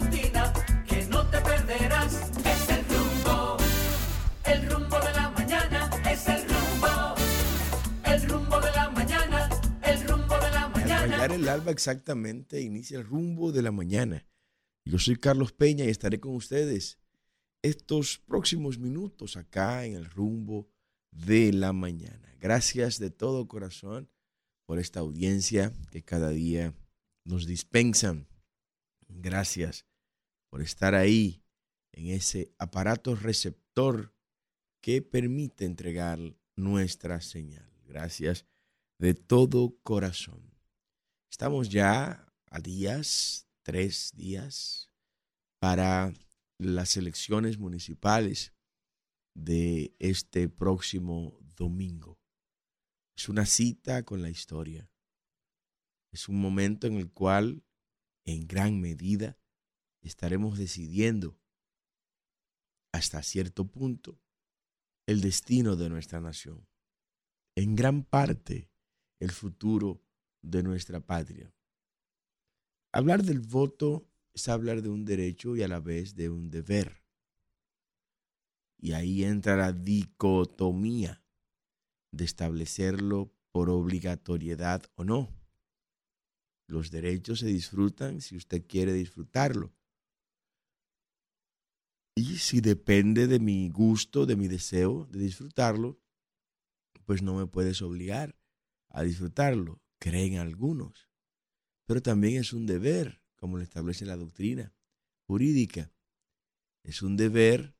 matutina que no te perderás. Es el rumbo, el rumbo de la mañana, es el rumbo, el rumbo de la mañana, el rumbo de la Al mañana. rayar el alba exactamente inicia el rumbo de la mañana. Yo soy Carlos Peña y estaré con ustedes estos próximos minutos acá en el rumbo de la mañana. Gracias de todo corazón por esta audiencia que cada día nos dispensan. Gracias por estar ahí en ese aparato receptor que permite entregar nuestra señal. Gracias de todo corazón. Estamos ya a días, tres días, para las elecciones municipales de este próximo domingo. Es una cita con la historia. Es un momento en el cual, en gran medida, estaremos decidiendo hasta cierto punto el destino de nuestra nación. En gran parte, el futuro de nuestra patria. Hablar del voto es hablar de un derecho y a la vez de un deber. Y ahí entra la dicotomía de establecerlo por obligatoriedad o no. Los derechos se disfrutan si usted quiere disfrutarlo. Y si depende de mi gusto, de mi deseo de disfrutarlo, pues no me puedes obligar a disfrutarlo, creen algunos. Pero también es un deber, como lo establece la doctrina jurídica. Es un deber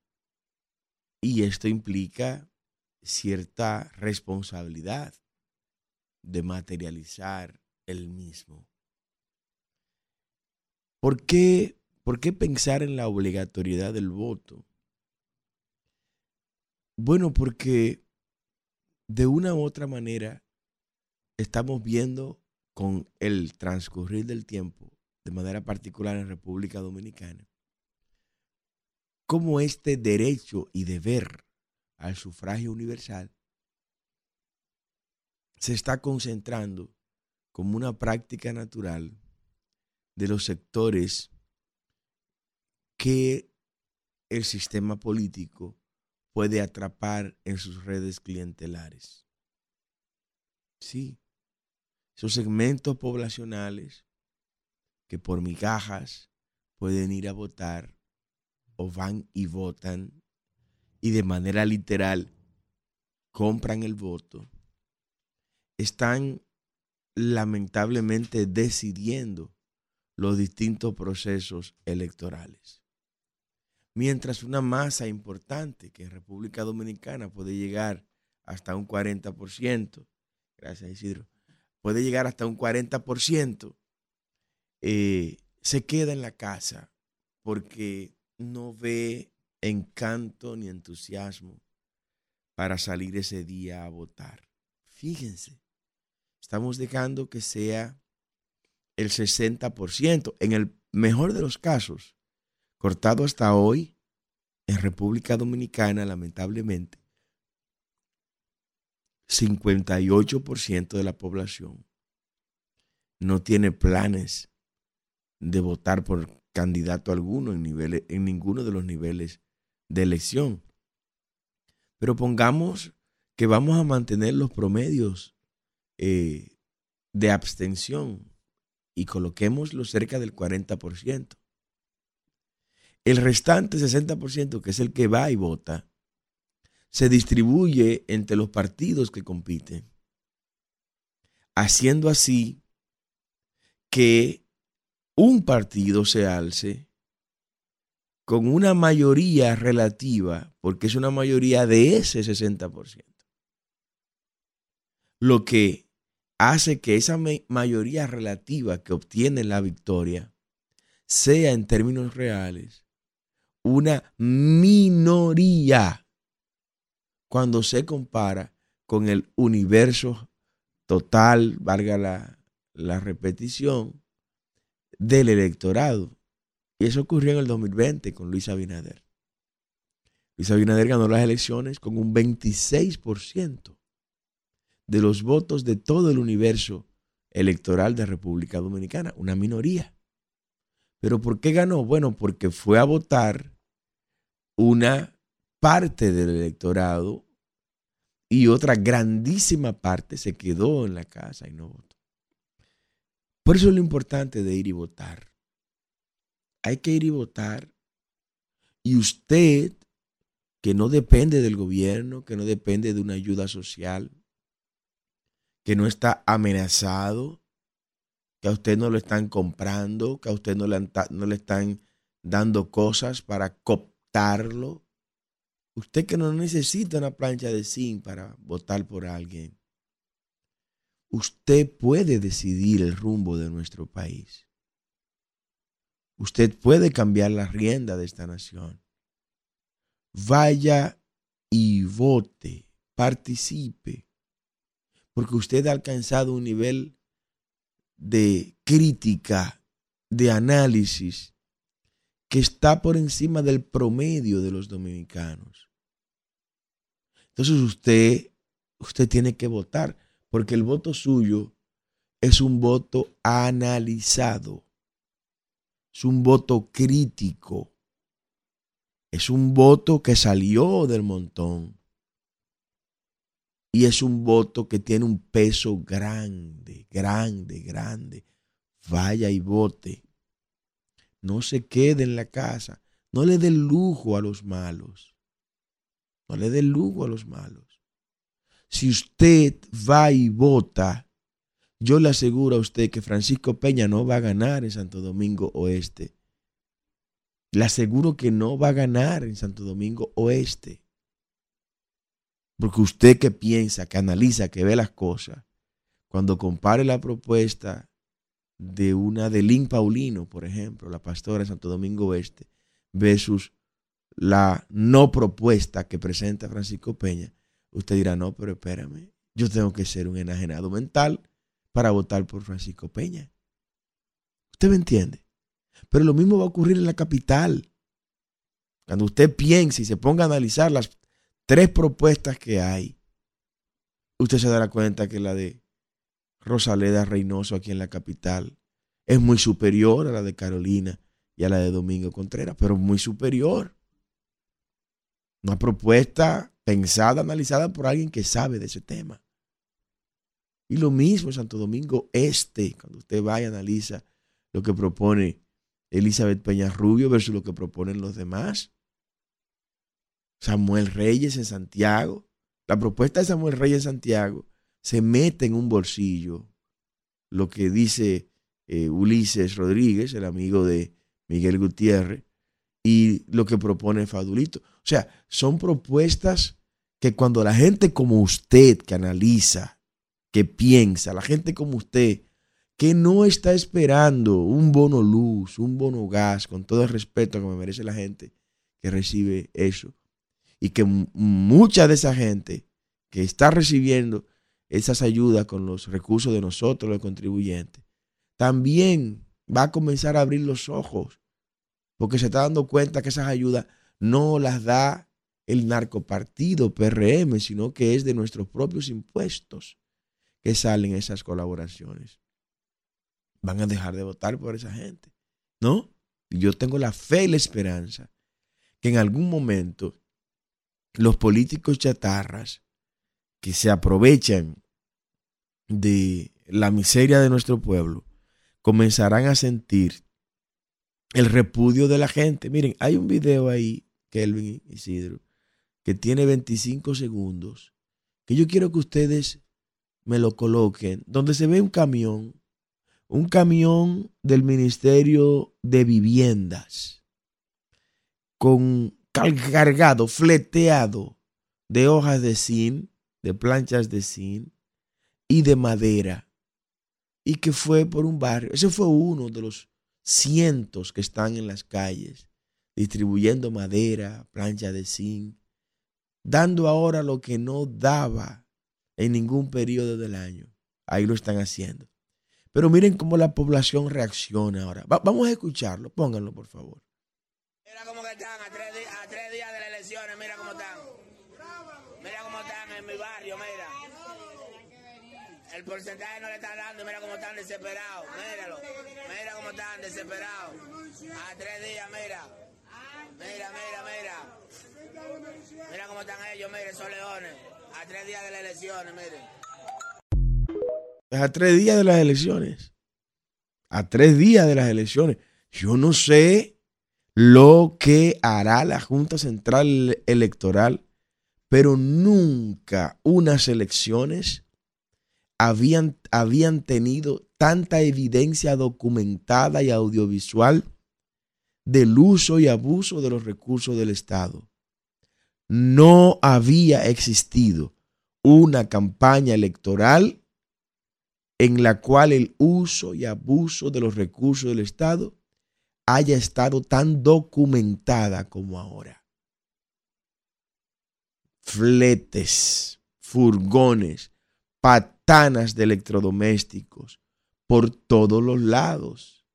y esto implica cierta responsabilidad de materializar el mismo. ¿Por qué, ¿Por qué pensar en la obligatoriedad del voto? Bueno, porque de una u otra manera estamos viendo con el transcurrir del tiempo, de manera particular en República Dominicana, cómo este derecho y deber al sufragio universal se está concentrando como una práctica natural de los sectores que el sistema político puede atrapar en sus redes clientelares. Sí, esos segmentos poblacionales que por migajas pueden ir a votar o van y votan y de manera literal compran el voto, están lamentablemente decidiendo los distintos procesos electorales. Mientras una masa importante que en República Dominicana puede llegar hasta un 40%, gracias Isidro, puede llegar hasta un 40%, eh, se queda en la casa porque no ve encanto ni entusiasmo para salir ese día a votar. Fíjense, estamos dejando que sea el 60%, en el mejor de los casos, cortado hasta hoy en República Dominicana, lamentablemente, 58% de la población no tiene planes de votar por candidato alguno en, niveles, en ninguno de los niveles de elección. Pero pongamos que vamos a mantener los promedios eh, de abstención y coloquémoslo cerca del 40%. El restante 60%, que es el que va y vota, se distribuye entre los partidos que compiten, haciendo así que un partido se alce con una mayoría relativa, porque es una mayoría de ese 60%. Lo que hace que esa mayoría relativa que obtiene la victoria sea en términos reales una minoría cuando se compara con el universo total, valga la, la repetición, del electorado. Y eso ocurrió en el 2020 con Luis Abinader. Luis Abinader ganó las elecciones con un 26% de los votos de todo el universo electoral de República Dominicana, una minoría. ¿Pero por qué ganó? Bueno, porque fue a votar una parte del electorado y otra grandísima parte se quedó en la casa y no votó. Por eso es lo importante de ir y votar. Hay que ir y votar. Y usted, que no depende del gobierno, que no depende de una ayuda social, que no está amenazado, que a usted no lo están comprando, que a usted no le, no le están dando cosas para Usted que no necesita una plancha de zinc para votar por alguien. Usted puede decidir el rumbo de nuestro país. Usted puede cambiar la rienda de esta nación. Vaya y vote, participe, porque usted ha alcanzado un nivel de crítica, de análisis, que está por encima del promedio de los dominicanos. Entonces usted, usted tiene que votar, porque el voto suyo es un voto analizado, es un voto crítico, es un voto que salió del montón y es un voto que tiene un peso grande, grande, grande. Vaya y vote. No se quede en la casa. No le dé lujo a los malos. No le dé lujo a los malos. Si usted va y vota, yo le aseguro a usted que Francisco Peña no va a ganar en Santo Domingo Oeste. Le aseguro que no va a ganar en Santo Domingo Oeste. Porque usted que piensa, que analiza, que ve las cosas, cuando compare la propuesta de una de Lynn Paulino, por ejemplo, la pastora de Santo Domingo Oeste, versus la no propuesta que presenta Francisco Peña, usted dirá, no, pero espérame, yo tengo que ser un enajenado mental para votar por Francisco Peña. ¿Usted me entiende? Pero lo mismo va a ocurrir en la capital. Cuando usted piense y se ponga a analizar las tres propuestas que hay, usted se dará cuenta que la de Rosaleda Reynoso aquí en la capital es muy superior a la de Carolina y a la de Domingo Contreras, pero muy superior. Una propuesta pensada, analizada por alguien que sabe de ese tema. Y lo mismo en Santo Domingo Este, cuando usted vaya y analiza lo que propone Elizabeth Peña Rubio versus lo que proponen los demás. Samuel Reyes en Santiago. La propuesta de Samuel Reyes en Santiago se mete en un bolsillo lo que dice eh, Ulises Rodríguez, el amigo de Miguel Gutiérrez, y lo que propone Fadulito. O sea, son propuestas que cuando la gente como usted que analiza, que piensa, la gente como usted, que no está esperando un bono luz, un bono gas, con todo el respeto que me merece la gente que recibe eso, y que mucha de esa gente que está recibiendo esas ayudas con los recursos de nosotros, los contribuyentes, también va a comenzar a abrir los ojos porque se está dando cuenta que esas ayudas no las da el narcopartido PRM, sino que es de nuestros propios impuestos que salen esas colaboraciones. Van a dejar de votar por esa gente, ¿no? yo tengo la fe y la esperanza que en algún momento los políticos chatarras que se aprovechan de la miseria de nuestro pueblo comenzarán a sentir el repudio de la gente. Miren, hay un video ahí, Kelvin Isidro, que tiene 25 segundos, que yo quiero que ustedes me lo coloquen, donde se ve un camión, un camión del Ministerio de Viviendas, con cargado, fleteado de hojas de zinc, de planchas de zinc y de madera, y que fue por un barrio. Ese fue uno de los cientos que están en las calles distribuyendo madera, plancha de zinc, dando ahora lo que no daba en ningún periodo del año. Ahí lo están haciendo. Pero miren cómo la población reacciona ahora. vamos a escucharlo, pónganlo por favor. Están mi barrio, mira. El porcentaje no le está dando, mira cómo están desesperados. Míralo, mira cómo están desesperados. A tres días, mira. Mira, mira, mira. Mira cómo están ellos, miren, son leones. A tres días de las elecciones, miren. Es a tres días de las elecciones. A tres días de las elecciones. Yo no sé lo que hará la Junta Central Electoral, pero nunca unas elecciones habían, habían tenido tanta evidencia documentada y audiovisual del uso y abuso de los recursos del Estado. No había existido una campaña electoral en la cual el uso y abuso de los recursos del Estado haya estado tan documentada como ahora. Fletes, furgones, patanas de electrodomésticos por todos los lados.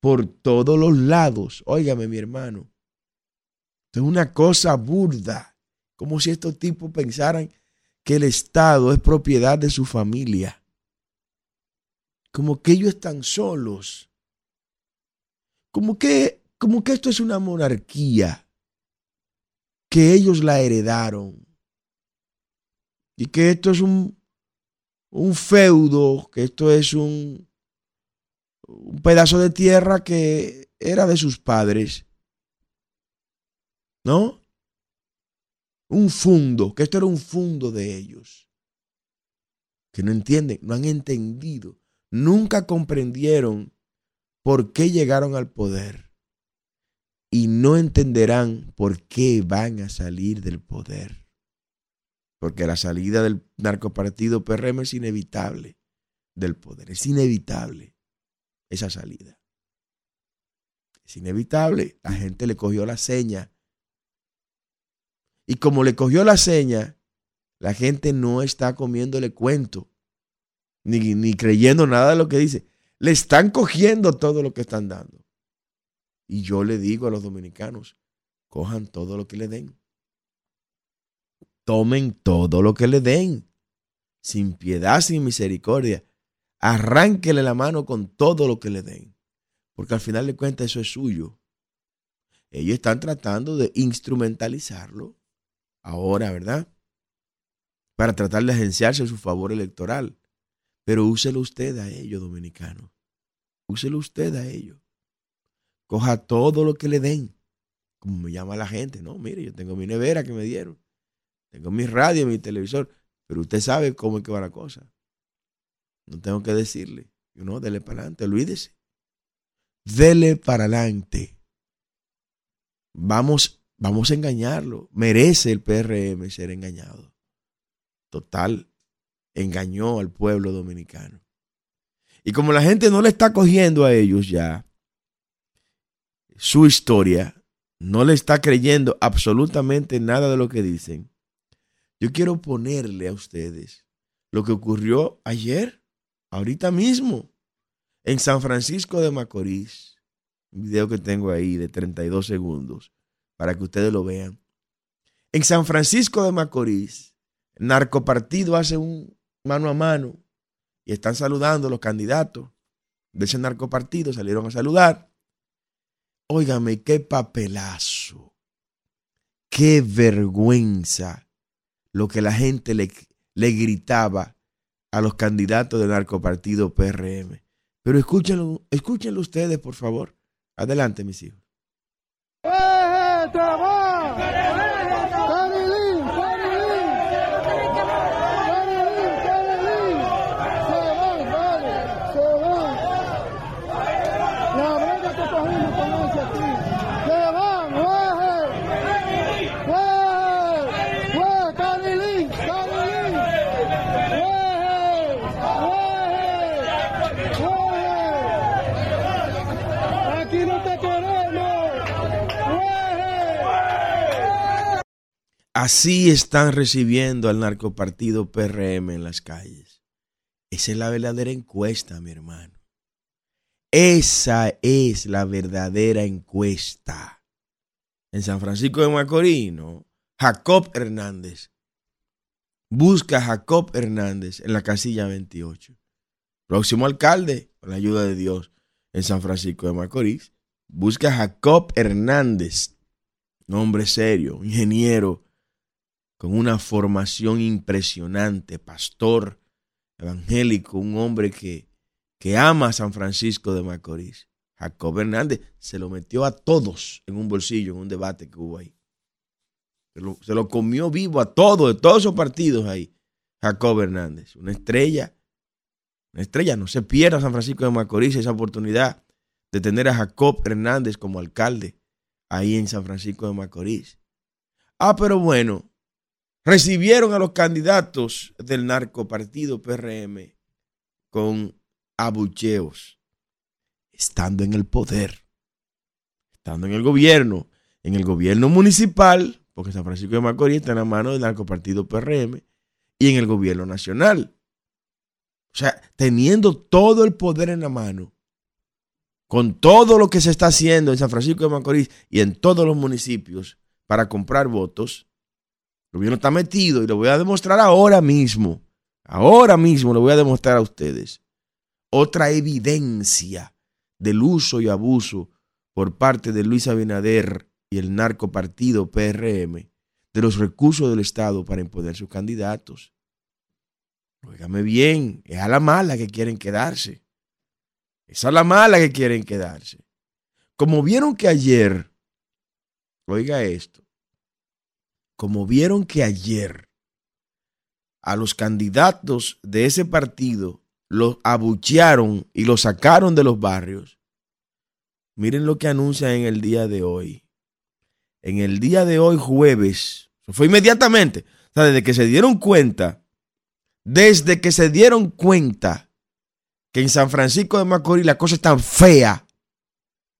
Por todos los lados. Óigame, mi hermano. Esto es una cosa burda. Como si estos tipos pensaran que el Estado es propiedad de su familia. Como que ellos están solos. Como que, como que esto es una monarquía. Que ellos la heredaron. Y que esto es un, un feudo, que esto es un, un pedazo de tierra que era de sus padres. ¿No? Un fundo, que esto era un fundo de ellos. Que no entienden, no han entendido, nunca comprendieron por qué llegaron al poder. Y no entenderán por qué van a salir del poder. Porque la salida del narcopartido PRM es inevitable del poder. Es inevitable esa salida. Es inevitable. La gente le cogió la seña. Y como le cogió la seña, la gente no está comiéndole cuento, ni, ni creyendo nada de lo que dice. Le están cogiendo todo lo que están dando. Y yo le digo a los dominicanos, cojan todo lo que le den. Tomen todo lo que le den. Sin piedad, sin misericordia. Arránquele la mano con todo lo que le den. Porque al final de cuentas eso es suyo. Ellos están tratando de instrumentalizarlo ahora, ¿verdad? Para tratar de agenciarse a su favor electoral. Pero úselo usted a ellos, dominicano. Úselo usted a ellos. Coja todo lo que le den. Como me llama la gente. No, mire, yo tengo mi nevera que me dieron. Tengo mi radio, mi televisor. Pero usted sabe cómo es que va la cosa. No tengo que decirle. No, dele para adelante, olvídese. Dele para adelante. Vamos, vamos a engañarlo. Merece el PRM ser engañado. Total, engañó al pueblo dominicano. Y como la gente no le está cogiendo a ellos ya su historia, no le está creyendo absolutamente nada de lo que dicen, yo quiero ponerle a ustedes lo que ocurrió ayer, ahorita mismo, en San Francisco de Macorís. Un video que tengo ahí de 32 segundos para que ustedes lo vean. En San Francisco de Macorís, el narcopartido hace un mano a mano y están saludando los candidatos de ese narcopartido, salieron a saludar. Óigame, qué papelazo, qué vergüenza lo que la gente le, le gritaba a los candidatos del narcopartido PRM. Pero escúchenlo, escúchenlo ustedes, por favor. Adelante, mis hijos. Aquí no te queremos. Así están recibiendo al narcopartido PRM en las calles. Esa es la verdadera encuesta, mi hermano. Esa es la verdadera encuesta. En San Francisco de Macorís, ¿no? Jacob Hernández busca a Jacob Hernández en la casilla 28. Próximo alcalde, con la ayuda de Dios, en San Francisco de Macorís. Busca a Jacob Hernández, un hombre serio, ingeniero, con una formación impresionante, pastor evangélico, un hombre que, que ama a San Francisco de Macorís. Jacob Hernández se lo metió a todos en un bolsillo en un debate que hubo ahí. Se lo, se lo comió vivo a todos, de todos esos partidos ahí. Jacob Hernández, una estrella, una estrella. No se pierda San Francisco de Macorís esa oportunidad de tener a Jacob Hernández como alcalde ahí en San Francisco de Macorís. Ah, pero bueno, recibieron a los candidatos del narcopartido PRM con abucheos, estando en el poder, estando en el gobierno, en el gobierno municipal, porque San Francisco de Macorís está en la mano del narcopartido PRM, y en el gobierno nacional. O sea, teniendo todo el poder en la mano, con todo lo que se está haciendo en San Francisco de Macorís y en todos los municipios para comprar votos, el gobierno está metido y lo voy a demostrar ahora mismo. Ahora mismo lo voy a demostrar a ustedes. Otra evidencia del uso y abuso por parte de Luis Abinader y el narcopartido PRM de los recursos del Estado para imponer sus candidatos. Óigame bien, es a la mala que quieren quedarse. Es a la mala que quieren quedarse. Como vieron que ayer, oiga esto, como vieron que ayer a los candidatos de ese partido los abuchearon y los sacaron de los barrios, miren lo que anuncian en el día de hoy. En el día de hoy, jueves, fue inmediatamente, o sea, desde que se dieron cuenta, desde que se dieron cuenta que en San Francisco de Macorís la cosa es tan fea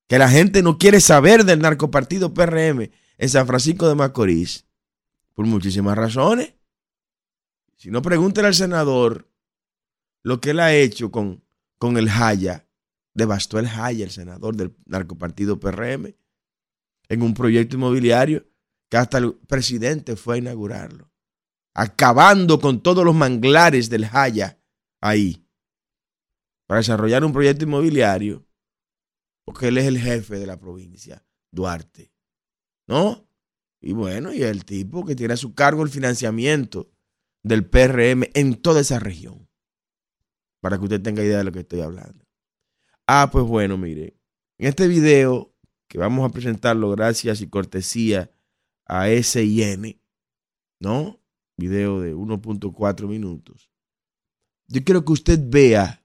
que la gente no quiere saber del narcopartido PRM en San Francisco de Macorís, por muchísimas razones. Si no, pregúntele al senador lo que él ha hecho con, con el Jaya. Devastó el Jaya, el senador del narcopartido PRM, en un proyecto inmobiliario que hasta el presidente fue a inaugurarlo. Acabando con todos los manglares del Jaya ahí. Para desarrollar un proyecto inmobiliario. Porque él es el jefe de la provincia, Duarte. ¿No? Y bueno, y el tipo que tiene a su cargo el financiamiento del PRM en toda esa región. Para que usted tenga idea de lo que estoy hablando. Ah, pues bueno, mire, en este video que vamos a presentarlo gracias y cortesía a SIN, ¿no? Video de 1.4 minutos. Yo quiero que usted vea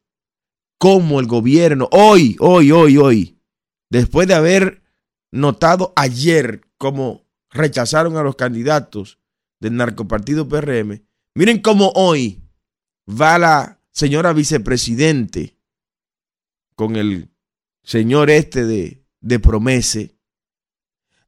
cómo el gobierno, hoy, hoy, hoy, hoy, después de haber notado ayer cómo rechazaron a los candidatos del narcopartido PRM, miren cómo hoy va la señora vicepresidente con el señor este de, de Promese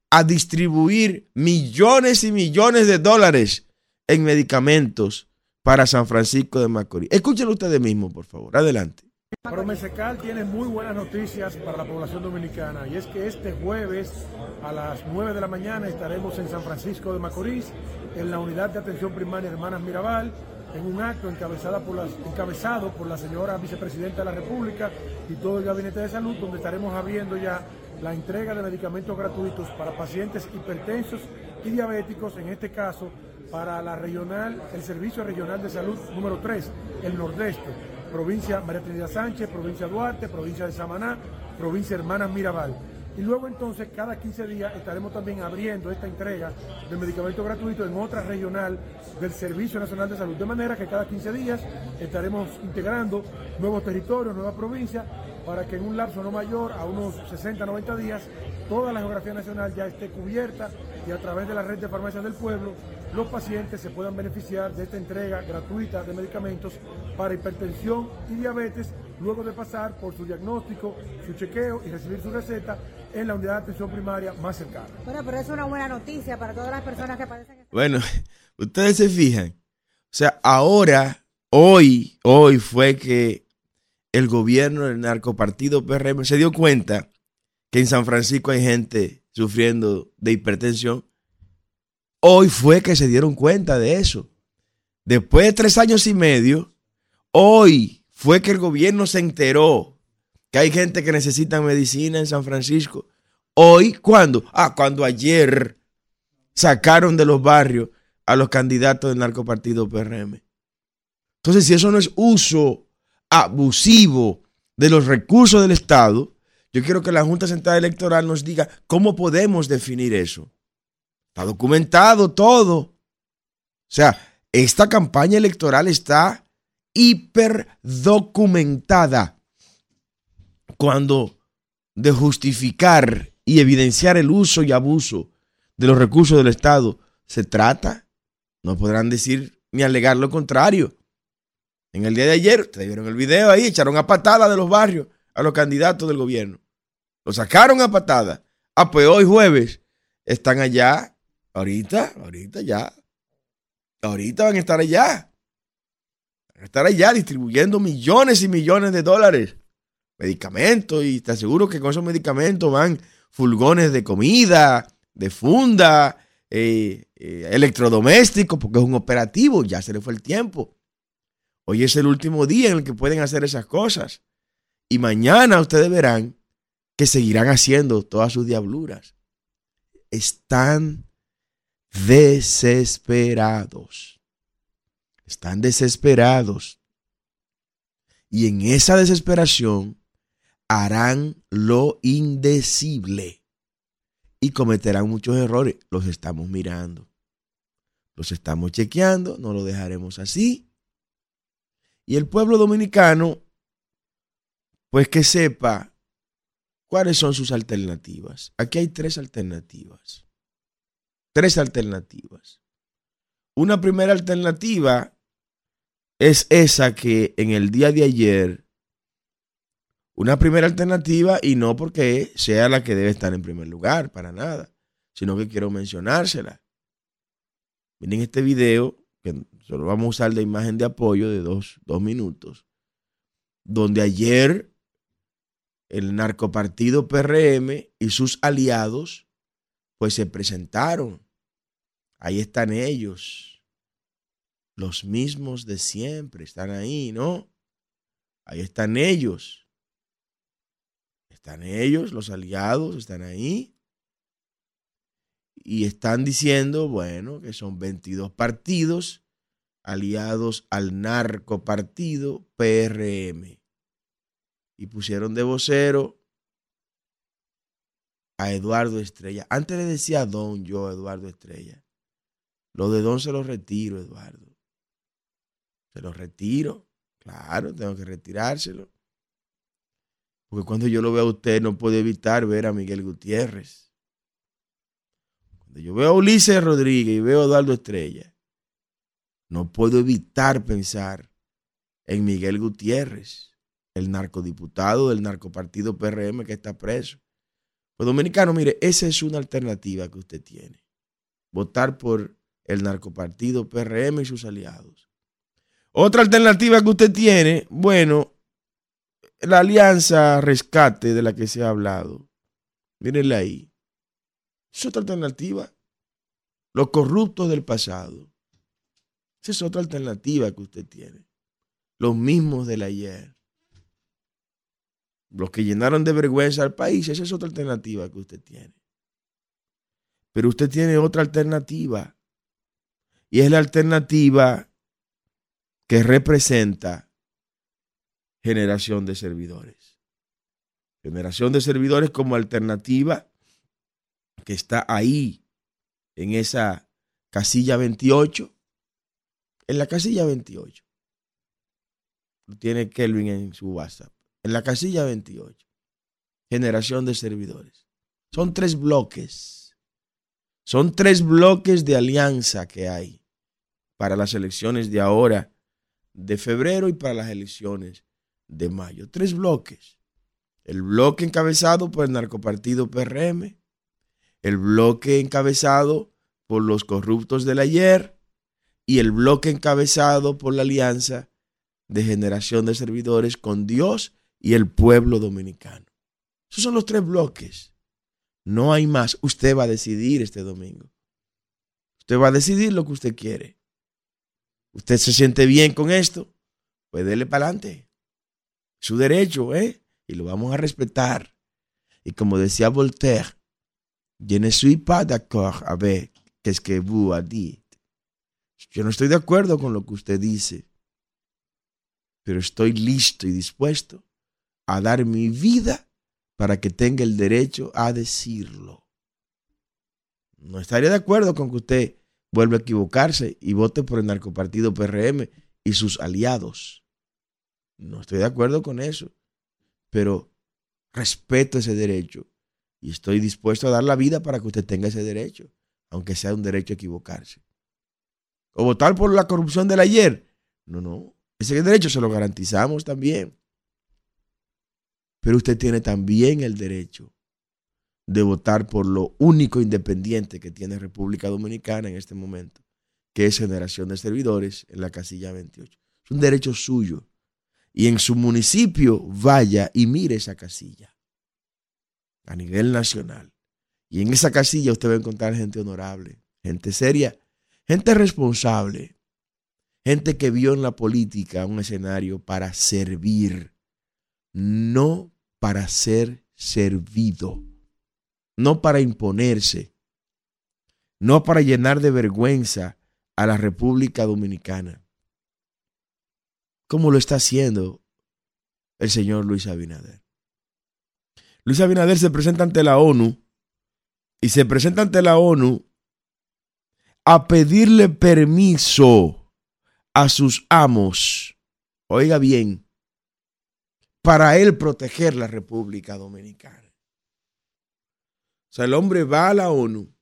a distribuir millones y millones de dólares en medicamentos para San Francisco de Macorís. Escúchenlo ustedes mismos, por favor. Adelante. Promesecal tiene muy buenas noticias para la población dominicana y es que este jueves a las 9 de la mañana estaremos en San Francisco de Macorís, en la unidad de atención primaria Hermanas Mirabal, en un acto encabezada por las- encabezado por la señora vicepresidenta de la República y todo el gabinete de salud, donde estaremos abriendo ya la entrega de medicamentos gratuitos para pacientes hipertensos y diabéticos, en este caso para la regional, el Servicio Regional de Salud número 3, el Nordeste, provincia María Trinidad Sánchez, provincia Duarte, provincia de Samaná, provincia Hermanas Mirabal. Y luego entonces cada 15 días estaremos también abriendo esta entrega de medicamentos gratuitos en otra regional del Servicio Nacional de Salud. De manera que cada 15 días estaremos integrando nuevos territorios, nuevas provincias, para que en un lapso no mayor a unos 60, 90 días, toda la geografía nacional ya esté cubierta y a través de la red de farmacias del pueblo, los pacientes se puedan beneficiar de esta entrega gratuita de medicamentos para hipertensión y diabetes, luego de pasar por su diagnóstico, su chequeo y recibir su receta en la unidad de atención primaria más cercana. Bueno, pero es una buena noticia para todas las personas que padecen. Bueno, ustedes se fijan. O sea, ahora, hoy, hoy fue que el gobierno del narcopartido PRM se dio cuenta que en San Francisco hay gente sufriendo de hipertensión. Hoy fue que se dieron cuenta de eso. después de tres años y medio, hoy fue que el gobierno se enteró que hay gente que necesita medicina en San Francisco. Hoy, ¿cuándo? Ah, cuando ayer sacaron de los barrios a los candidatos del narcopartido PRM. Entonces, si eso no es uso abusivo de los recursos del Estado, yo quiero que la Junta Central Electoral nos diga cómo podemos definir eso. Está documentado todo. O sea, esta campaña electoral está hiper documentada. Cuando de justificar y evidenciar el uso y abuso de los recursos del Estado se trata, no podrán decir ni alegar lo contrario. En el día de ayer, ustedes vieron el video ahí, echaron a patada de los barrios a los candidatos del gobierno. Lo sacaron a patada. Ah, pues hoy jueves están allá. Ahorita, ahorita ya. Ahorita van a estar allá. Van a estar allá distribuyendo millones y millones de dólares. Medicamentos. Y te aseguro que con esos medicamentos van fulgones de comida, de funda, eh, eh, electrodomésticos, porque es un operativo. Ya se le fue el tiempo. Hoy es el último día en el que pueden hacer esas cosas. Y mañana ustedes verán que seguirán haciendo todas sus diabluras. Están desesperados. Están desesperados. Y en esa desesperación harán lo indecible. Y cometerán muchos errores. Los estamos mirando. Los estamos chequeando. No lo dejaremos así. Y el pueblo dominicano, pues que sepa cuáles son sus alternativas. Aquí hay tres alternativas. Tres alternativas. Una primera alternativa es esa que en el día de ayer, una primera alternativa, y no porque sea la que debe estar en primer lugar, para nada, sino que quiero mencionársela. Miren este video que solo vamos a usar de imagen de apoyo de dos, dos minutos, donde ayer el narcopartido PRM y sus aliados pues se presentaron. Ahí están ellos, los mismos de siempre, están ahí, ¿no? Ahí están ellos. Están ellos, los aliados, están ahí y están diciendo, bueno, que son 22 partidos aliados al narco partido PRM. Y pusieron de vocero a Eduardo Estrella. Antes le decía Don yo a Eduardo Estrella. Lo de Don se lo retiro, Eduardo. Se lo retiro. Claro, tengo que retirárselo. Porque cuando yo lo veo a usted no puedo evitar ver a Miguel Gutiérrez yo veo a Ulises Rodríguez y veo a Eduardo Estrella, no puedo evitar pensar en Miguel Gutiérrez, el narcodiputado del narcopartido PRM que está preso. Pues dominicano, mire, esa es una alternativa que usted tiene. Votar por el narcopartido PRM y sus aliados. Otra alternativa que usted tiene, bueno, la alianza rescate de la que se ha hablado. Mírenla ahí. Es otra alternativa. Los corruptos del pasado. Esa es otra alternativa que usted tiene. Los mismos del ayer. Los que llenaron de vergüenza al país. Esa es otra alternativa que usted tiene. Pero usted tiene otra alternativa. Y es la alternativa que representa generación de servidores. Generación de servidores como alternativa que está ahí en esa casilla 28, en la casilla 28. Lo tiene Kelvin en su WhatsApp. En la casilla 28. Generación de servidores. Son tres bloques. Son tres bloques de alianza que hay para las elecciones de ahora, de febrero y para las elecciones de mayo. Tres bloques. El bloque encabezado por el narcopartido PRM, el bloque encabezado por los corruptos del ayer y el bloque encabezado por la alianza de generación de servidores con Dios y el pueblo dominicano. Esos son los tres bloques. No hay más. Usted va a decidir este domingo. Usted va a decidir lo que usted quiere. ¿Usted se siente bien con esto? Pues dele para adelante. Su derecho, ¿eh? Y lo vamos a respetar. Y como decía Voltaire, que. Yo no estoy de acuerdo con lo que usted dice, pero estoy listo y dispuesto a dar mi vida para que tenga el derecho a decirlo. No estaría de acuerdo con que usted vuelva a equivocarse y vote por el narcopartido PRM y sus aliados. No estoy de acuerdo con eso, pero respeto ese derecho y estoy dispuesto a dar la vida para que usted tenga ese derecho, aunque sea un derecho a equivocarse. O votar por la corrupción del ayer. No, no. Ese derecho se lo garantizamos también. Pero usted tiene también el derecho de votar por lo único independiente que tiene República Dominicana en este momento, que es generación de servidores en la casilla 28. Es un derecho suyo. Y en su municipio vaya y mire esa casilla a nivel nacional. Y en esa casilla usted va a encontrar gente honorable, gente seria, gente responsable, gente que vio en la política un escenario para servir, no para ser servido no para imponerse, no para llenar de vergüenza a la República Dominicana, como lo está haciendo el señor Luis Abinader. Luis Abinader se presenta ante la ONU y se presenta ante la ONU a pedirle permiso a sus amos, oiga bien, para él proteger la República Dominicana. O sea, el hombre va a la ONU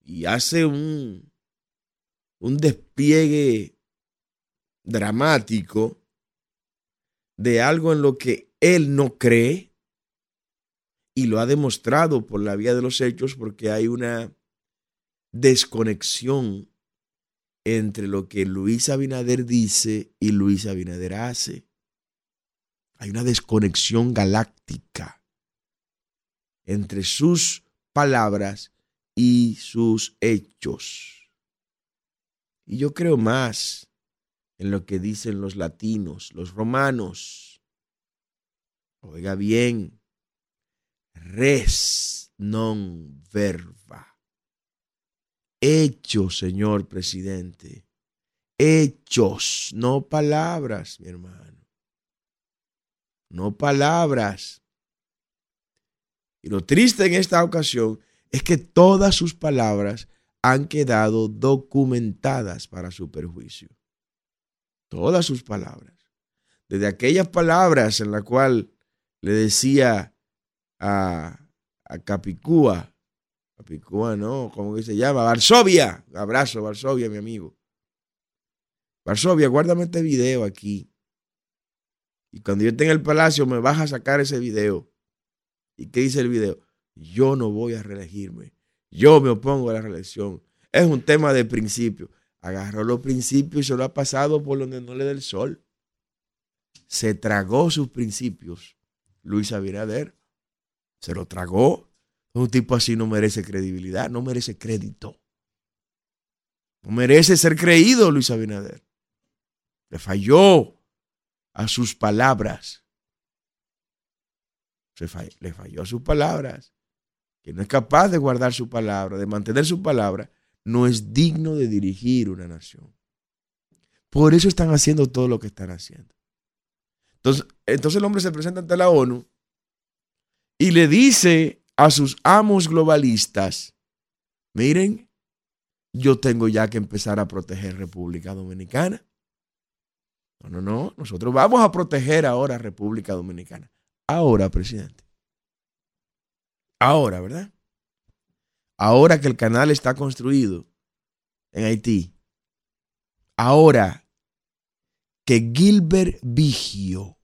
y hace un, un despliegue dramático de algo en lo que él no cree y lo ha demostrado por la vía de los hechos porque hay una desconexión entre lo que Luis Abinader dice y Luis Abinader hace. Hay una desconexión galáctica entre sus palabras y sus hechos. Y yo creo más en lo que dicen los latinos, los romanos. Oiga bien, res non verba. Hechos, señor presidente. Hechos, no palabras, mi hermano. No palabras. Y lo triste en esta ocasión es que todas sus palabras han quedado documentadas para su perjuicio. Todas sus palabras. Desde aquellas palabras en las cuales le decía a, a Capicúa, Capicúa no, ¿cómo que se llama? Varsovia. Abrazo, Varsovia, mi amigo. Varsovia, guárdame este video aquí. Y cuando yo esté en el palacio me vas a sacar ese video ¿Y qué dice el video? Yo no voy a reelegirme. Yo me opongo a la reelección. Es un tema de principio. Agarró los principios y se lo ha pasado por donde no le da el sol. Se tragó sus principios. Luis Abinader se lo tragó. Un tipo así no merece credibilidad, no merece crédito. No merece ser creído Luis Abinader. Le falló a sus palabras le falló a sus palabras, que no es capaz de guardar su palabra, de mantener su palabra, no es digno de dirigir una nación. Por eso están haciendo todo lo que están haciendo. Entonces, entonces el hombre se presenta ante la ONU y le dice a sus amos globalistas, miren, yo tengo ya que empezar a proteger República Dominicana. No, no, no, nosotros vamos a proteger ahora República Dominicana. Ahora, presidente. Ahora, ¿verdad? Ahora que el canal está construido en Haití. Ahora que Gilbert Vigio,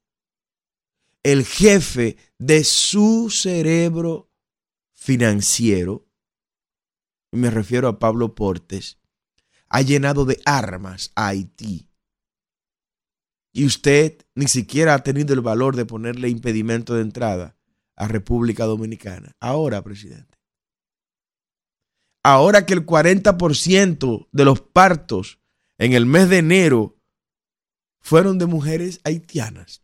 el jefe de su cerebro financiero, me refiero a Pablo Portes, ha llenado de armas a Haití y usted ni siquiera ha tenido el valor de ponerle impedimento de entrada a República Dominicana. Ahora, presidente. Ahora que el 40% de los partos en el mes de enero fueron de mujeres haitianas.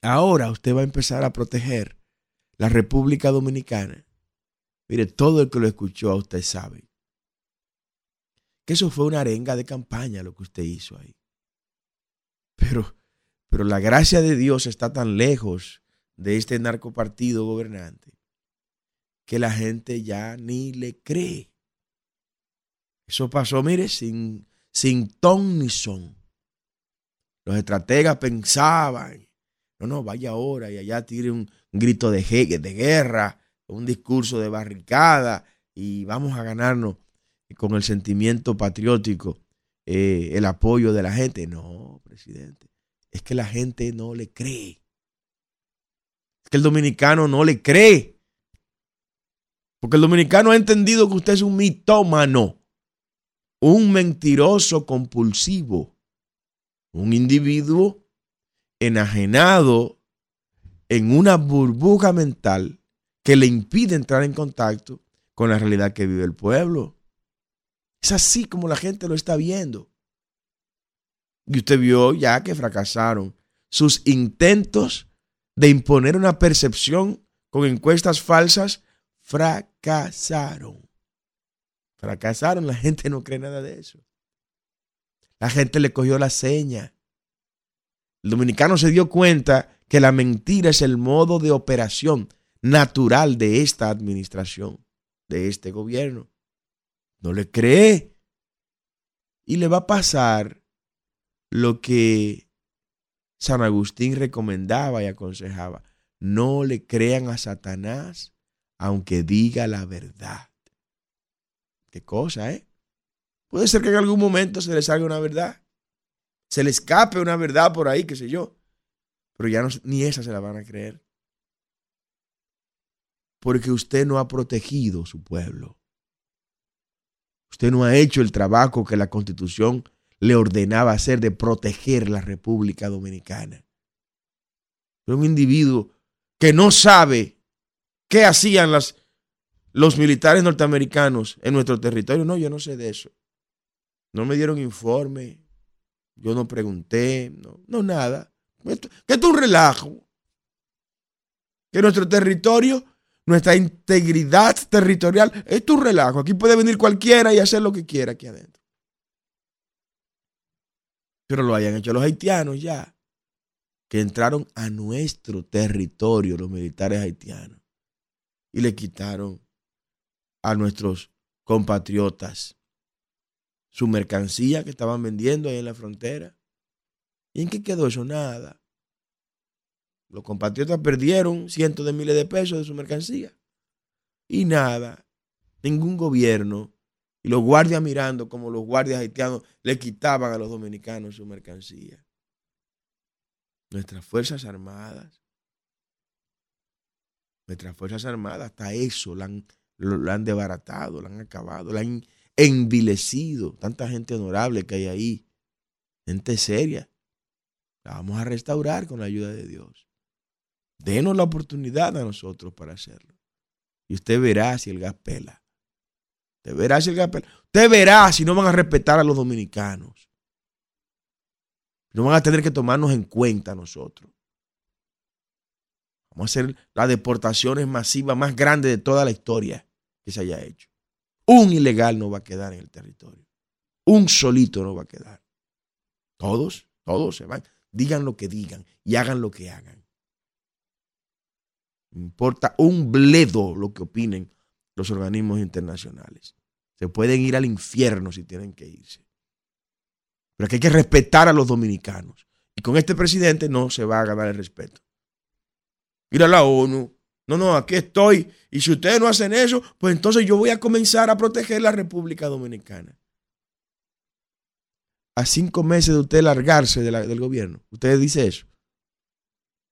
Ahora usted va a empezar a proteger la República Dominicana. Mire, todo el que lo escuchó a usted sabe que eso fue una arenga de campaña lo que usted hizo ahí. Pero, pero la gracia de Dios está tan lejos de este narcopartido gobernante que la gente ya ni le cree. Eso pasó, mire, sin, sin ton ni son. Los estrategas pensaban, no, no, vaya ahora y allá tire un, grito de, de guerra, un discurso de barricada y vamos a ganarnos con el sentimiento patriótico eh, el apoyo de la gente. No, presidente, es que la gente no le cree. Es que el dominicano no le cree. Porque el dominicano ha entendido que usted es un mitómano, un mentiroso compulsivo, un individuo enajenado en una burbuja mental que le impide entrar en contacto con la realidad que vive el pueblo. Es así como la gente lo está viendo. Y usted vio ya que fracasaron sus intentos de imponer una percepción con encuestas falsas, fracasaron. Fracasaron, la gente no cree nada de eso. La gente le cogió la seña. El dominicano se dio cuenta que la mentira es el modo de operación natural de esta administración, de este gobierno. No le cree. Y le va a pasar lo que San Agustín recomendaba y aconsejaba. No le crean a Satanás aunque diga la verdad. Qué cosa, ¿eh? Puede ser que en algún momento se le salga una verdad. Se le escape una verdad por ahí, qué sé yo. Pero ya ni esa se la van a creer. Porque usted no ha protegido su pueblo. Usted no ha hecho el trabajo que la constitución le ordenaba hacer de proteger la República Dominicana. Es un individuo que no sabe qué hacían los militares norteamericanos en nuestro territorio. No, yo no sé de eso. No me dieron informe. Yo no pregunté. No, no nada. Que es un relajo. Que nuestro territorio nuestra integridad territorial, es tu relajo. Aquí puede venir cualquiera y hacer lo que quiera aquí adentro. Pero lo hayan hecho los haitianos ya, que entraron a nuestro territorio, los militares haitianos, y le quitaron a nuestros compatriotas su mercancía que estaban vendiendo ahí en la frontera. ¿Y en qué quedó eso? Nada. Los compatriotas perdieron cientos de miles de pesos de su mercancía. Y nada, ningún gobierno y los guardias mirando como los guardias haitianos le quitaban a los dominicanos su mercancía. Nuestras Fuerzas Armadas, nuestras Fuerzas Armadas, hasta eso lo han, lo, han desbaratado, lo han acabado, lo han envilecido. Tanta gente honorable que hay ahí, gente seria. La vamos a restaurar con la ayuda de Dios. Denos la oportunidad a nosotros para hacerlo. Y usted verá si el gas pela. Usted verá si el gas pela. Usted verá si no van a respetar a los dominicanos. No van a tener que tomarnos en cuenta nosotros. Vamos a hacer las deportaciones masivas más grandes de toda la historia que se haya hecho. Un ilegal no va a quedar en el territorio. Un solito no va a quedar. Todos, todos se van. Digan lo que digan y hagan lo que hagan importa un bledo lo que opinen los organismos internacionales. Se pueden ir al infierno si tienen que irse. Pero que hay que respetar a los dominicanos. Y con este presidente no se va a ganar el respeto. Ir a la ONU. No, no, aquí estoy. Y si ustedes no hacen eso, pues entonces yo voy a comenzar a proteger la República Dominicana. A cinco meses de usted largarse del gobierno. Usted dice eso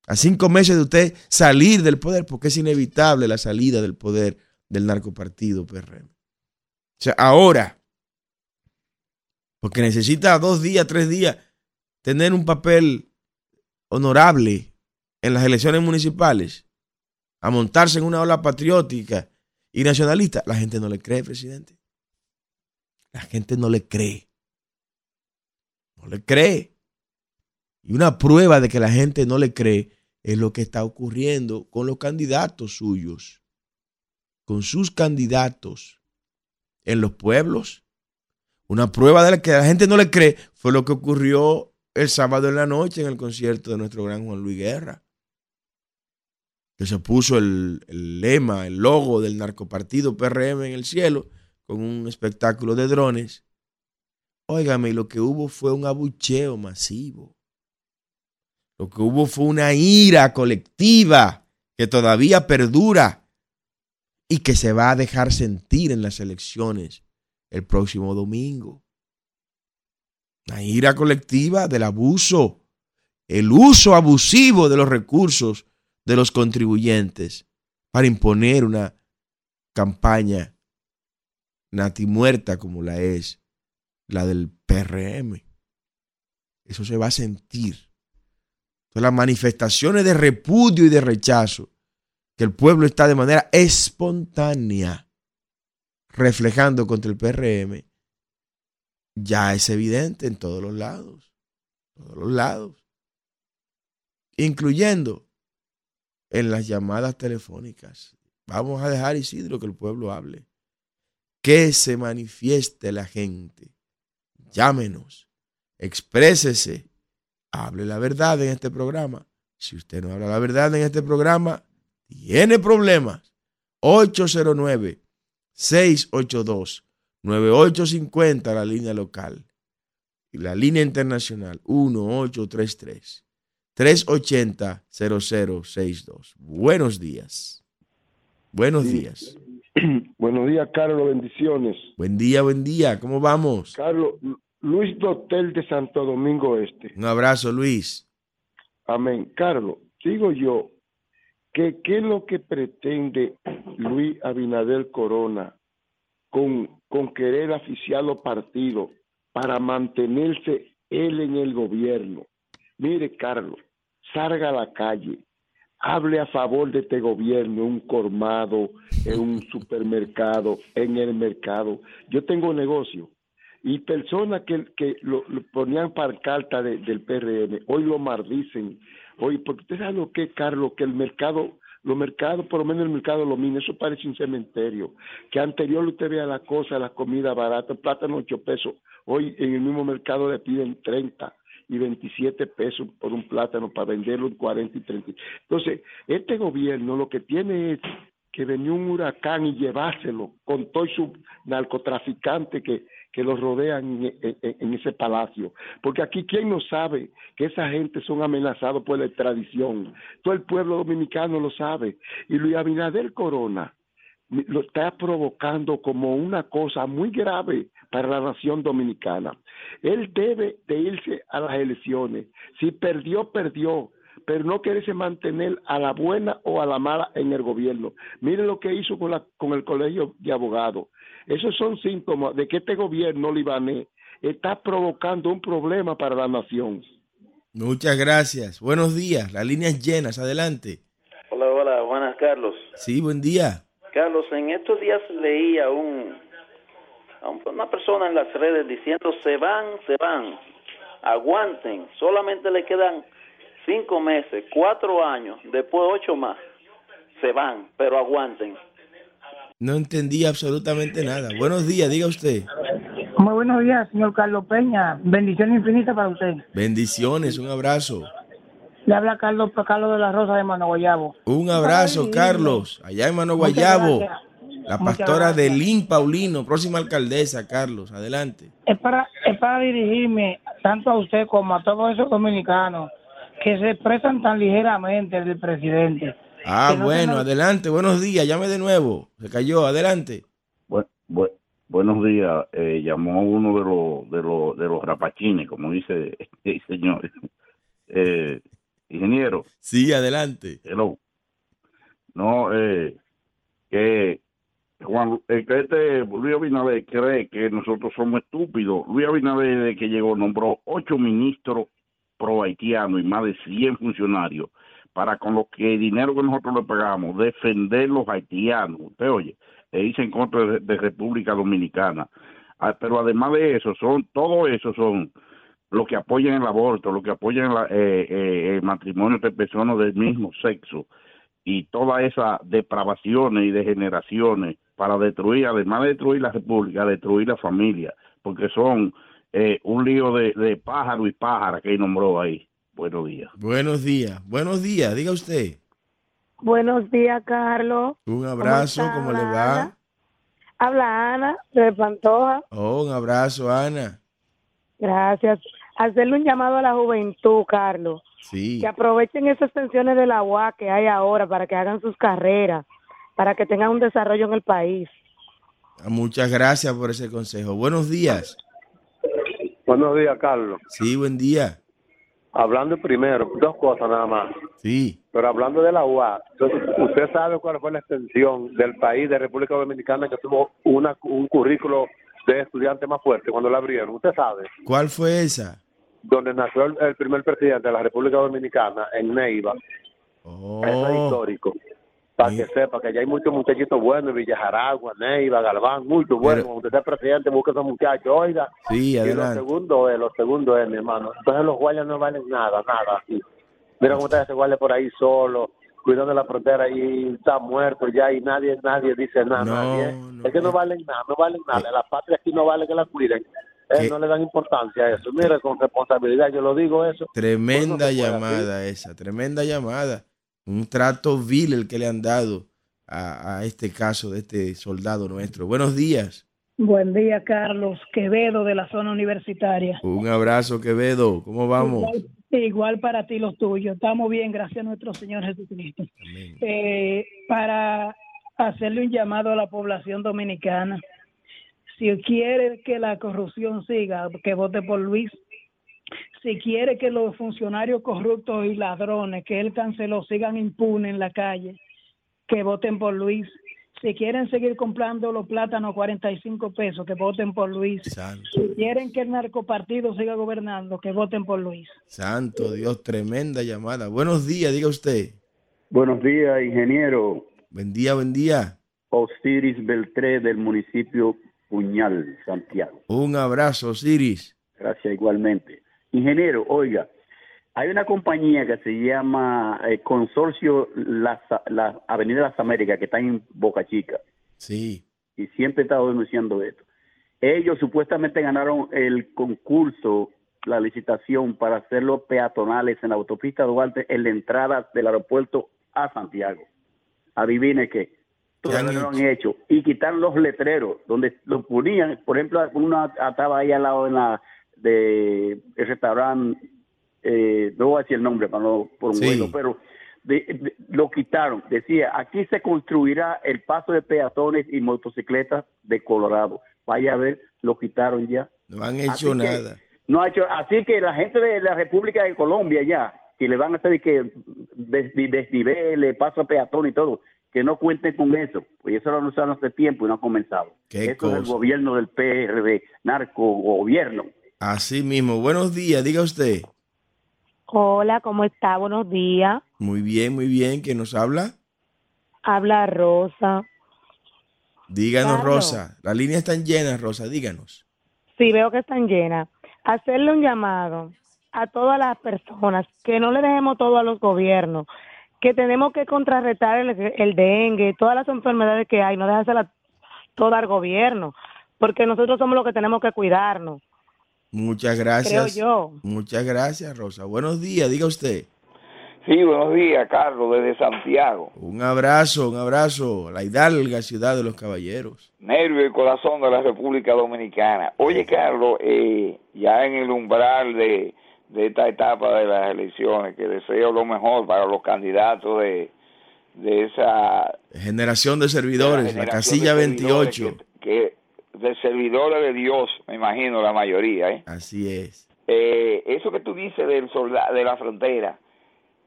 a cinco meses de usted salir del poder, porque es inevitable la salida del poder del narcopartido PRM. O sea, ahora, porque necesita dos días, tres días, tener un papel honorable en las elecciones municipales, a montarse en una ola patriótica y nacionalista, la gente no le cree, presidente. La gente no le cree. No le cree. Y una prueba de que la gente no le cree es lo que está ocurriendo con los candidatos suyos, con sus candidatos en los pueblos. Una prueba de que la gente no le cree fue lo que ocurrió el sábado en la noche en el concierto de nuestro gran Juan Luis Guerra. Que se puso el, lema, el logo del narcopartido PRM en el cielo con un espectáculo de drones. Óigame, lo que hubo fue un abucheo masivo. Lo que hubo fue una ira colectiva que todavía perdura y que se va a dejar sentir en las elecciones el próximo domingo. La ira colectiva del abuso, el uso abusivo de los recursos de los contribuyentes para imponer una campaña natimuerta como la es la del PRM. Eso se va a sentir. Las manifestaciones de repudio y de rechazo que el pueblo está de manera espontánea reflejando contra el PRM, ya es evidente en todos los lados, todos los lados, incluyendo en las llamadas telefónicas. Vamos a dejar, Isidro, que el pueblo hable. Que se manifieste la gente. Llámenos, exprésese, hable la verdad en este programa. Si usted no habla la verdad en este programa, tiene problemas. 809 682 9850 la línea local y la línea internacional 1833 380 0062. Buenos días. Buenos días. Buenos días, Carlos, bendiciones. Buen día, buen día. ¿Cómo vamos? Carlos, Luis Dotel de Santo Domingo Este. Un abrazo, Luis. Amén. Carlos, digo yo que qué es lo que pretende Luis Abinader Corona con, con querer aficiar los partidos para mantenerse él en el gobierno. Mire, Carlos, salga a la calle, hable a favor de este gobierno, en un colmado, en un supermercado, en el mercado. Yo tengo negocio y personas que, que lo, ponían para carta de, del PRM, hoy lo maldicen. Hoy, porque usted sabe lo que Carlos, que el mercado, los mercados, por lo menos el mercado lo mina, eso parece un cementerio. Que anterior usted vea la cosa, la comida barata, el plátano 8 pesos, hoy en el mismo mercado le piden 30 y 27 pesos por un plátano para venderlo en 40 y 30. Entonces, este gobierno lo que tiene es que venía un huracán y llevárselo con todo su narcotraficante que, que los rodean en, ese palacio. Porque aquí, ¿quién no sabe que esa gente son amenazados por la extradición? Todo el pueblo dominicano lo sabe. Y Luis Abinader Corona lo está provocando como una cosa muy grave para la nación dominicana. Él debe de irse a las elecciones. Si perdió, perdió, pero no quererse mantener a la buena o a la mala en el gobierno. Mire lo que hizo con, la, con el colegio de abogados. Esos son síntomas de que este gobierno libanés está provocando un problema para la nación. Muchas gracias. Buenos días. Las líneas llenas. Adelante. Hola, hola. Buenas, Carlos. Sí, buen día. Carlos, en estos días leí a un a una persona en las redes diciendo se van, se van, aguanten, solamente le quedan cinco meses, cuatro años, después ocho más, se van, pero aguanten. No entendí absolutamente nada. Buenos días, diga usted. Muy buenos días, señor Carlos Peña. Bendición infinita para usted. Bendiciones, un abrazo. Le habla Carlos Carlos de la Rosa de Mano Guayabo. Un abrazo, Carlos, allá en Mano Guayabo. La pastora de Lin Paulino, próxima alcaldesa, Carlos. Adelante. Es para, es para dirigirme tanto a usted como a todos esos dominicanos que se expresan tan ligeramente del presidente. Ah, no bueno, tengan- adelante. Buenos días. Llame de nuevo. Se cayó. Adelante. Bu- bu- buenos días. Eh, llamó uno de los de los de los rapachines, como dice el señor. Eh, ingeniero, Sí, adelante. hello. No, eh, que Juan, eh, que este Luis Abinader cree que nosotros somos estúpidos. Luis Abinader, desde que llegó, nombró ocho ministros pro haitianos y más de 100 funcionarios para con lo que el dinero que nosotros le pagamos, defender los haitianos. Usted oye, e irse en contra de, de República Dominicana. Ah, pero además de eso, son todo eso son los que apoyan el aborto, los que apoyan la- eh, eh, el matrimonio entre personas del mismo sexo y todas esas depravaciones y degeneraciones para destruir, además de destruir la república, destruir la familia, porque son eh, un lío de, de pájaro y pájara que nombró ahí. Buenos días. Buenos días, buenos días, diga usted. Buenos días, Carlos. Un abrazo, ¿cómo le Ana? va? Habla Ana de Pantoja. Oh, un abrazo, Ana. Gracias. Hacerle un llamado a la juventud, Carlos. Sí. Que aprovechen esas pensiones de la UA que hay ahora para que hagan sus carreras, para que tengan un desarrollo en el país. Ah, Muchas gracias por ese consejo. Buenos días. Buenos días, Carlos. Sí, buen día. Hablando primero, dos cosas nada más. Sí. Pero hablando de la UA, ¿usted sabe cuál fue la extensión del país de República Dominicana que tuvo una, un currículo de estudiante más fuerte cuando la abrieron? ¿Usted sabe? ¿Cuál fue esa? Donde nació el, el primer presidente de la República Dominicana, en Neiva. Eso es Oh, histórico. Para que sepa que allá hay muchos muchachitos buenos, Villajaragua, Neiva, Galván, muchos buenos. Cuando usted sea presidente, busque a esos muchachos, oiga. sí, Y lo adelante. segundo es, lo segundo es, mi hermano. Entonces los guardias no valen nada, nada. aquí. Mira cómo está ese guardia por ahí solo, cuidando la frontera y está muerto ya y nadie nadie dice nada. No, nadie. es que no valen nada, no valen nada. La patria aquí no vale que la cuiden. Eh, ¿Qué? no le dan importancia a eso. Mire, con responsabilidad yo lo digo eso. Tremenda no llamada esa, tremenda llamada. Un trato vil el que le han dado a, a este caso de este soldado nuestro. Buenos días. Buen día, Carlos Quevedo de la zona universitaria. Un abrazo, Quevedo. ¿Cómo vamos? Igual, igual para ti los tuyos. Estamos bien, gracias a nuestro Señor Jesucristo. Eh, para hacerle un llamado a la población dominicana, si quiere que la corrupción siga, que vote por Luis. Si quiere que los funcionarios corruptos y ladrones que él canceló sigan impunes en la calle, que voten por Luis. Si quieren seguir comprando los plátanos 45 pesos, que voten por Luis. Si quieren que el narcopartido siga gobernando, que voten por Luis. Santo Dios, tremenda llamada. Buenos días, diga usted. Buenos días, ingeniero. Buen día, buen día. Osiris Beltré del municipio Puñal, Santiago. Un abrazo, Osiris. Gracias igualmente. Ingeniero, oiga, hay una compañía que se llama eh, Consorcio Las, la Avenida Las Américas que está en Boca Chica Sí. y siempre he estado denunciando esto. Ellos supuestamente ganaron el concurso, la licitación para hacerlo peatonales en la autopista Duarte en la entrada del aeropuerto a Santiago. Adivine qué. Todavía no lo han hecho. Y quitaron los letreros donde los ponían. Por ejemplo, uno estaba ahí al lado de la de el restaurante, eh, no voy a decir el nombre para no por un Sí. vuelo, pero de- de- lo quitaron. Decía, aquí se construirá el paso de peatones y motocicletas de Colorado. Vaya a ver, lo quitaron ya. No han Así hecho que- nada. No ha hecho, así que la gente de la República de Colombia ya, que le van a hacer que des- desniveles, paso a peatón y todo, que no cuenten con eso, pues eso lo anunciaron hace tiempo y no ha comenzado. Eso es el gobierno del PRD, narco gobierno. Así mismo. Buenos días, diga usted. Hola, ¿cómo está? Buenos días. Muy bien, muy bien. ¿Quién nos habla? Habla Rosa. Díganos. Rosa. Las líneas están llenas, Rosa. Díganos. Sí, veo que están llenas. Hacerle un llamado a todas las personas que no le dejemos todo a los gobiernos, que tenemos que contrarrestar el, el dengue, todas las enfermedades que hay, no dejársela todo al gobierno, porque nosotros somos los que tenemos que cuidarnos. Muchas gracias. Creo yo. Muchas gracias, Rosa. Buenos días, diga usted. Sí, buenos días, Carlos, desde Santiago. Un abrazo, un abrazo. La hidalga ciudad de los caballeros. Nervio y corazón de la República Dominicana. Oye, Carlos, eh, ya en el umbral de, de esta etapa de las elecciones, que deseo lo mejor para los candidatos de, de esa Generación de servidores, la generación casilla de servidores 28. que de servidores de Dios, me imagino la mayoría, ¿eh? Así es. Eh, eso que tú dices del soldado de la frontera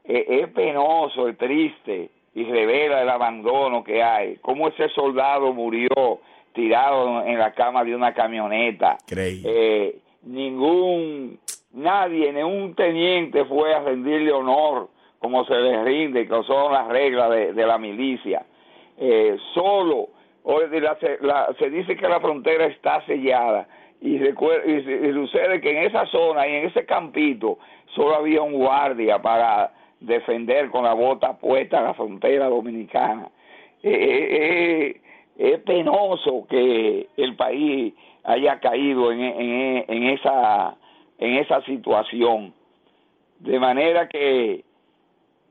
eh, es penoso, es triste y revela el abandono que hay. Cómo ese soldado murió tirado en la cama de una camioneta. Creí. Eh, ningún, nadie, ningún teniente fue a rendirle honor como se le rinde, que son las reglas de, de la milicia. Eh, solo, la- la- se dice que la frontera está sellada y, recuer- y, sucede que en esa zona y en ese campito solo había un guardia para defender con la bota puesta la frontera dominicana. Eh, eh, eh, es penoso que el país haya caído en, en esa en esa situación de manera que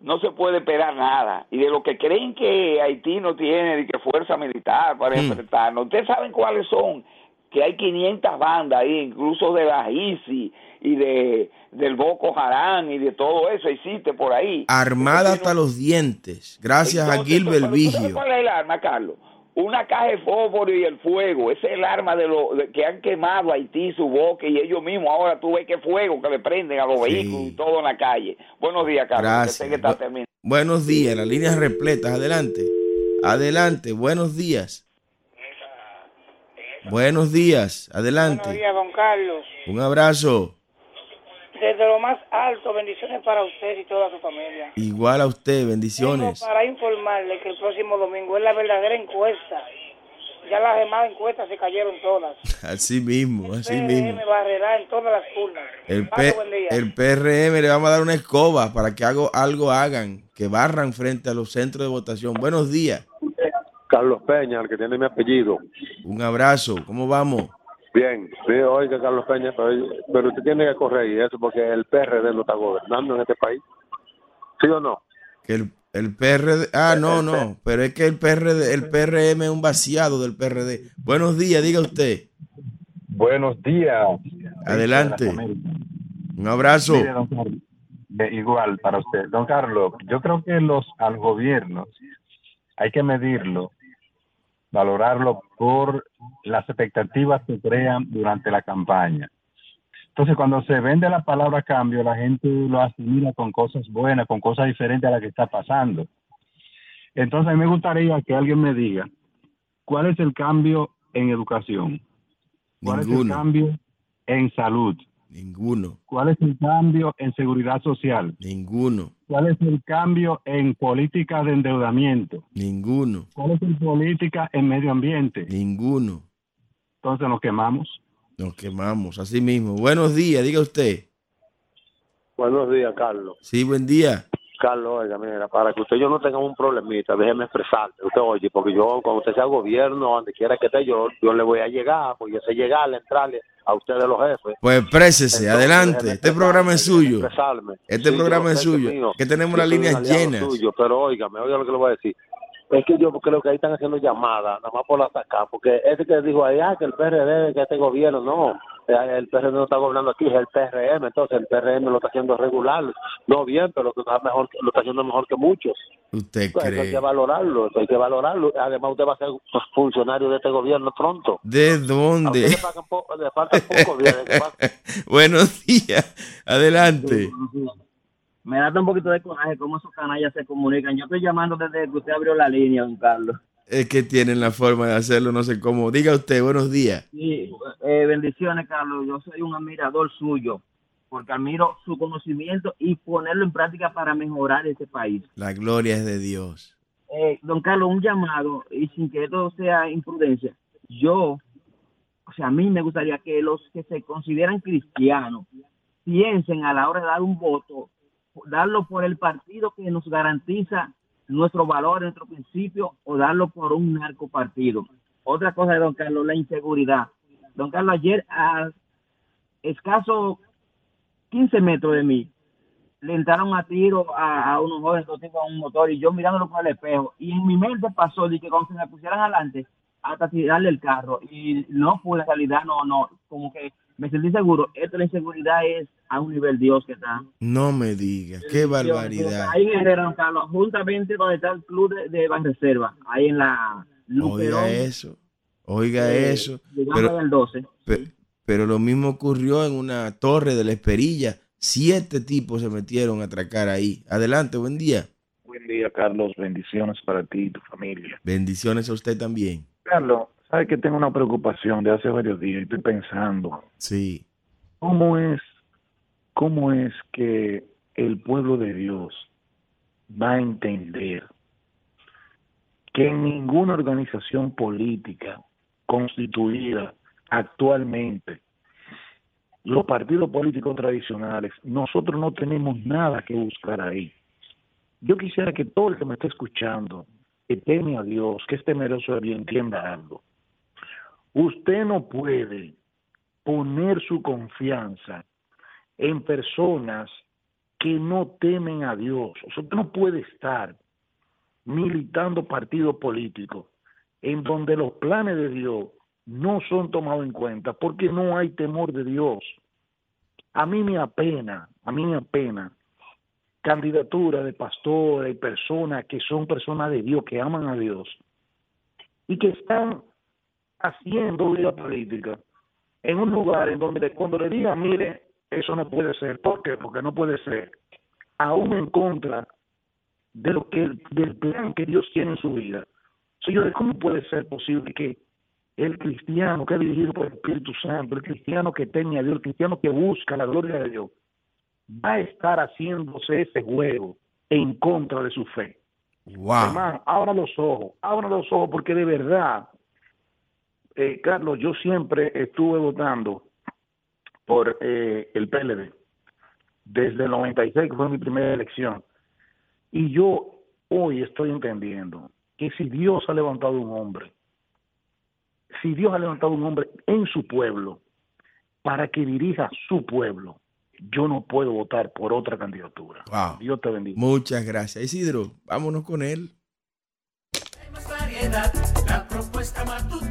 no se puede esperar nada y de lo que creen que Haití no tiene de que fuerza militar para enfrentarnos ustedes saben cuáles son que hay 500 bandas ahí incluso de la ISI y de del Boko Haram y de todo eso existe por ahí Armada hasta los dientes, gracias a Gilbert ¿Tú sabes Vigio. cuál es el arma, Carlos? Una caja de fósforo y el fuego. Ese es el arma de lo de- que han quemado Haití, su boque y ellos mismos. Ahora tú ves que fuego que le prenden a los Sí. vehículos y todo en la calle. Buenos días, Carlos. que Gracias. sé que está Bu- terminando. Buenos días, las líneas repletas, adelante. Adelante, buenos días. Buenos días, Buenos adelante. días, don Carlos. Un abrazo. Desde lo más alto, bendiciones para usted y toda su familia. Igual a usted, Tengo bendiciones. para informarle que el próximo domingo es la verdadera encuesta. Ya las demás encuestas se cayeron todas. Así mismo, así mismo. PRM barrerá en todas las urnas. El, P- el PRM le vamos a dar una escoba para que algo, algo hagan, que barran frente a los centros de votación. Buenos días. Carlos Peña, el que tiene mi apellido. Un abrazo. ¿Cómo vamos? Bien, sí, oiga, Carlos Peña, pero, pero usted tiene que corregir eso porque el PRD no está gobernando en este país. ¿Sí o no? Que el, el PRD. Ah, no, no. Pero es que el PRD, el PRM es un vaciado del PRD. Buenos días, diga usted. Buenos días. Adelante. Un abrazo. Mire, don Carlos, de- igual para usted. Don Carlos, yo creo que los al gobierno hay que medirlo, valorarlo por las expectativas que crean durante la campaña. Entonces, cuando se vende la palabra cambio, la gente lo asimila con cosas buenas, con cosas diferentes a las que está pasando. Entonces, a mí me gustaría que alguien me diga cuál es el cambio en educación, cuál es el cambio en salud, Ninguno. cuál es el cambio en seguridad social, Ninguno. cuál es el cambio en política de endeudamiento, Ninguno. cuál es la política en medio ambiente. Ninguno. Entonces nos quemamos. Nos quemamos, así mismo. Buenos días, diga usted. Buenos días, Carlos. Sí, buen día. Carlos, oiga, mira, para que usted yo no tengamos un problemita, déjeme expresarme. Usted oye, porque yo, cuando usted sea gobierno, donde quiera que esté, yo, yo le voy a llegar, porque yo sé llegarle, entrarle a ustedes los jefes. Pues exprésese, Entonces, adelante. Este programa es suyo. expresarme. Este Sí, programa es suyo. mío. Que tenemos las líneas llenas. suyo, pero óigame, oiga lo que le voy a decir. Es que yo creo que ahí están haciendo llamadas, nada más por atacar, porque ese que dijo ahí, ah, que el PRD, que este gobierno, no, eh, el PRD no está gobernando aquí, es el PRM, entonces el PRM lo está haciendo regular, no bien, pero lo está, mejor, lo está haciendo mejor que muchos. ¿Usted eso hay cree? que valorarlo, eso hay que valorarlo. Además, usted va a ser funcionario de este gobierno pronto. ¿De dónde? le, faltan po- le faltan pocos días. Buenos días, adelante. Me da un poquito de coraje cómo esos canallas se comunican. Yo estoy llamando desde que usted abrió la línea, don Carlos. Es que tienen la forma de hacerlo, no sé cómo. Diga usted, buenos días. Sí, eh, bendiciones, Carlos. Yo soy un admirador suyo, porque admiro su conocimiento y ponerlo en práctica para mejorar este país. La gloria es de Dios. Eh, don Carlos, un llamado, y sin que esto sea imprudencia, yo, o sea, a mí me gustaría que los que se consideran cristianos piensen a la hora de dar un voto, darlo por el partido que nos garantiza nuestros valores, nuestros principios, o darlo por un narcopartido. Otra cosa de don Carlos, la inseguridad. Don Carlos, ayer a escaso 15 metros de mí, le entraron a tiro a, a unos jóvenes, dos tipos a un motor, y yo mirándolo por el espejo. Y en mi mente pasó de que cuando se me pusieran adelante, hasta tirarle el carro. Y no fue en realidad, no, no, como que me sentí seguro. Esto la inseguridad es a un nivel Dios que está. No me diga, qué barbaridad. Ahí en Herrera, don Carlos, juntamente donde está el club de, de Banreserva, ahí en la Luperón. Oiga eso, oiga eh, eso. Pero, del 12. pe- pero lo mismo ocurrió en una torre de la Esperilla. Siete tipos se metieron a atracar ahí. Adelante, buen día. Buen día, Carlos. Bendiciones para ti y tu familia. Bendiciones a usted también. Carlos, sabes que tengo una preocupación de hace varios días y estoy pensando, Sí. ¿cómo es, cómo es que el pueblo de Dios va a entender que ninguna organización política constituida actualmente los partidos políticos tradicionales, nosotros no tenemos nada que buscar ahí. Yo quisiera que todo el que me esté escuchando, que teme a Dios, que es temeroso de Dios, entienda algo. Usted no puede poner su confianza en personas que no temen a Dios. Usted no puede estar militando partidos políticos en donde los planes de Dios no son tomados en cuenta porque no hay temor de Dios. A mí me apena, a mí me apena candidatura de pastores y personas que son personas de Dios, que aman a Dios y que están haciendo vida política en un lugar en donde cuando le digan, mire, eso no puede ser, ¿por qué? Porque no puede ser, aún en contra de lo que del plan que Dios tiene en su vida. Señores, ¿cómo puede ser posible que el cristiano que es dirigido por el Espíritu Santo, el cristiano que teme a Dios, el cristiano que busca la gloria de Dios, va a estar haciéndose ese juego en contra de su fe? Wow. Hermano, abra los ojos, abra los ojos, porque de verdad, eh, Carlos, yo siempre estuve votando por eh, el PLD desde el 96, que fue mi primera elección. Y yo hoy estoy entendiendo que si Dios ha levantado un hombre, si Dios ha levantado un hombre en su pueblo para que dirija su pueblo, yo no puedo votar por otra candidatura. Wow. Dios te bendiga. Muchas gracias. Isidro, vámonos con él. más variedad, la propuesta matutina